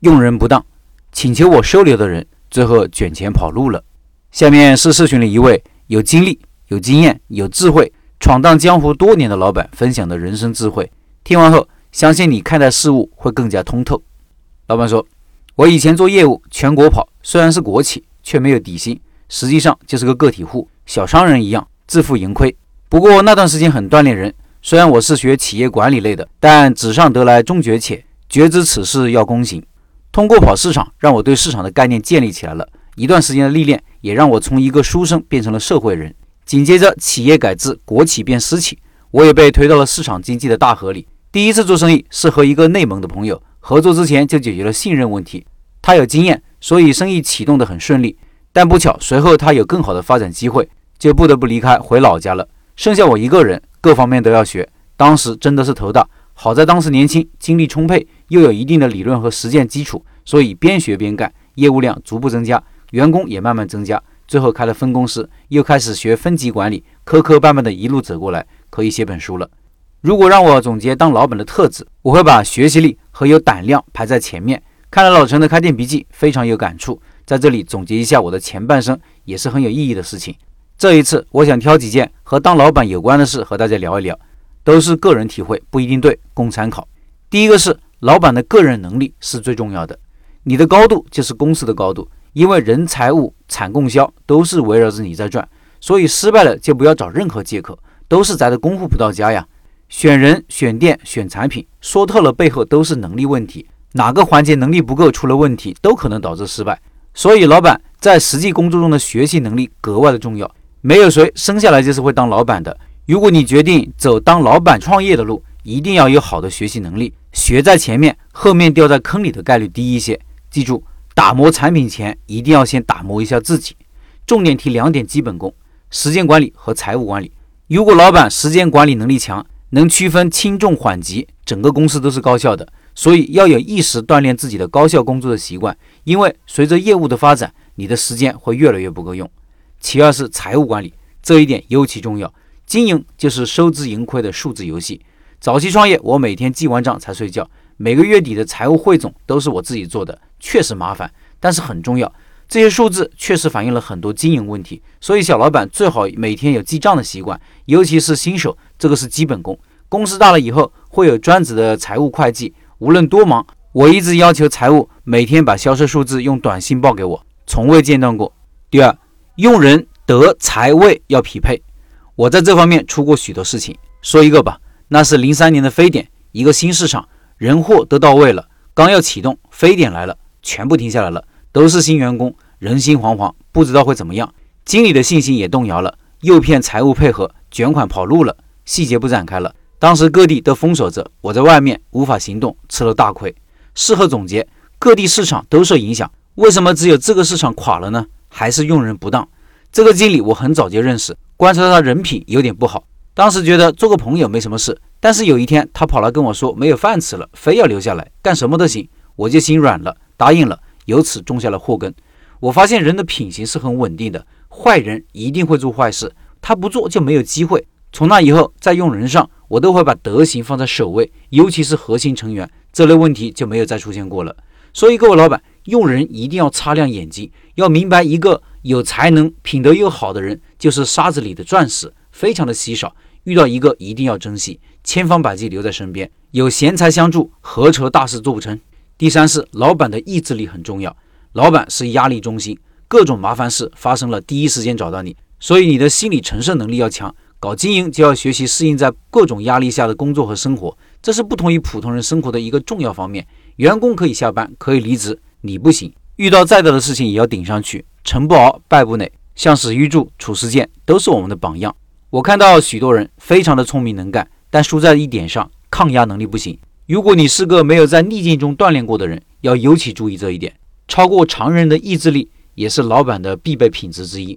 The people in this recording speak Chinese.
用人不当，请求我收留的人最后卷钱跑路了。下面是社群里一位有经历、有经验、有智慧、闯荡江湖多年的老板分享的人生智慧。听完后，相信你看待事物会更加通透。老板说：“我以前做业务，全国跑，虽然是国企，却没有底薪，实际上就是个个体户，小商人一样，自负盈亏。不过那段时间很锻炼人。虽然我是学企业管理类的，但纸上得来终觉浅，觉知此事要躬行。通过跑市场，让我对市场的概念建立起来了。一段时间的历练，也让我从一个书生变成了社会人。紧接着，企业改制，国企变私企，我也被推到了市场经济的大河里。第一次做生意是和一个内蒙的朋友合作，之前就解决了信任问题。他有经验，所以生意启动得很顺利。但不巧，随后他有更好的发展机会，就不得不离开回老家了，剩下我一个人。各方面都要学，当时真的是头大。好在当时年轻，精力充沛，又有一定的理论和实践基础，所以边学边干，业务量逐步增加，员工也慢慢增加。最后开了分公司，又开始学分级管理，磕磕绊绊的一路走过来，可以写本书了。如果让我总结当老板的特质，我会把学习力和有胆量排在前面。看了老陈的开店笔记，非常有感触，在这里总结一下我的前半生，也是很有意义的事情。这一次，我想挑几件和当老板有关的事和大家聊一聊，都是个人体会，不一定对，供参考。第一个是老板的个人能力是最重要的，你的高度就是公司的高度，因为人、财务、产、供销都是围绕着你在转，所以失败了就不要找任何借口，都是咱的功夫不到家呀。选人、选店、选产品，说透了背后都是能力问题，哪个环节能力不够出了问题，都可能导致失败。所以，老板在实际工作中的学习能力格外的重要。没有谁生下来就是会当老板的。如果你决定走当老板创业的路，一定要有好的学习能力，学在前面，后面掉在坑里的概率低一些。记住，打磨产品前，一定要先打磨一下自己。重点提两点基本功：时间管理和财务管理。如果老板时间管理能力强，能区分轻重缓急，整个公司都是高效的。所以要有意识锻炼自己的高效工作的习惯，因为随着业务的发展，你的时间会越来越不够用。其二是财务管理，这一点尤其重要。经营就是收支盈亏的数字游戏。早期创业，我每天记完账才睡觉，每个月底的财务汇总都是我自己做的，确实麻烦，但是很重要。这些数字确实反映了很多经营问题，所以小老板最好每天有记账的习惯，尤其是新手，这个是基本功。公司大了以后，会有专职的财务会计，无论多忙，我一直要求财务每天把销售数字用短信报给我，从未间断过。第二。用人德才位要匹配，我在这方面出过许多事情。说一个吧，那是零三年的非典，一个新市场，人货都到位了，刚要启动，非典来了，全部停下来了，都是新员工，人心惶惶，不知道会怎么样，经理的信心也动摇了，诱骗财务配合，卷款跑路了，细节不展开了。当时各地都封锁着，我在外面无法行动，吃了大亏。事后总结，各地市场都受影响，为什么只有这个市场垮了呢？还是用人不当，这个经理我很早就认识，观察到他人品有点不好。当时觉得做个朋友没什么事，但是有一天他跑来跟我说没有饭吃了，非要留下来干什么都行，我就心软了，答应了，由此种下了祸根。我发现人的品行是很稳定的，坏人一定会做坏事，他不做就没有机会。从那以后，在用人上，我都会把德行放在首位，尤其是核心成员这类问题就没有再出现过了。所以各位老板。用人一定要擦亮眼睛，要明白一个有才能、品德又好的人就是沙子里的钻石，非常的稀少。遇到一个一定要珍惜，千方百计留在身边。有贤才相助，何愁大事做不成？第三是老板的意志力很重要，老板是压力中心，各种麻烦事发生了，第一时间找到你，所以你的心理承受能力要强。搞经营就要学习适应在各种压力下的工作和生活，这是不同于普通人生活的一个重要方面。员工可以下班，可以离职。你不行，遇到再大的事情也要顶上去。成不熬，败不馁。像史玉柱、褚时健都是我们的榜样。我看到许多人非常的聪明能干，但输在一点上，抗压能力不行。如果你是个没有在逆境中锻炼过的人，要尤其注意这一点。超过常人的意志力，也是老板的必备品质之一。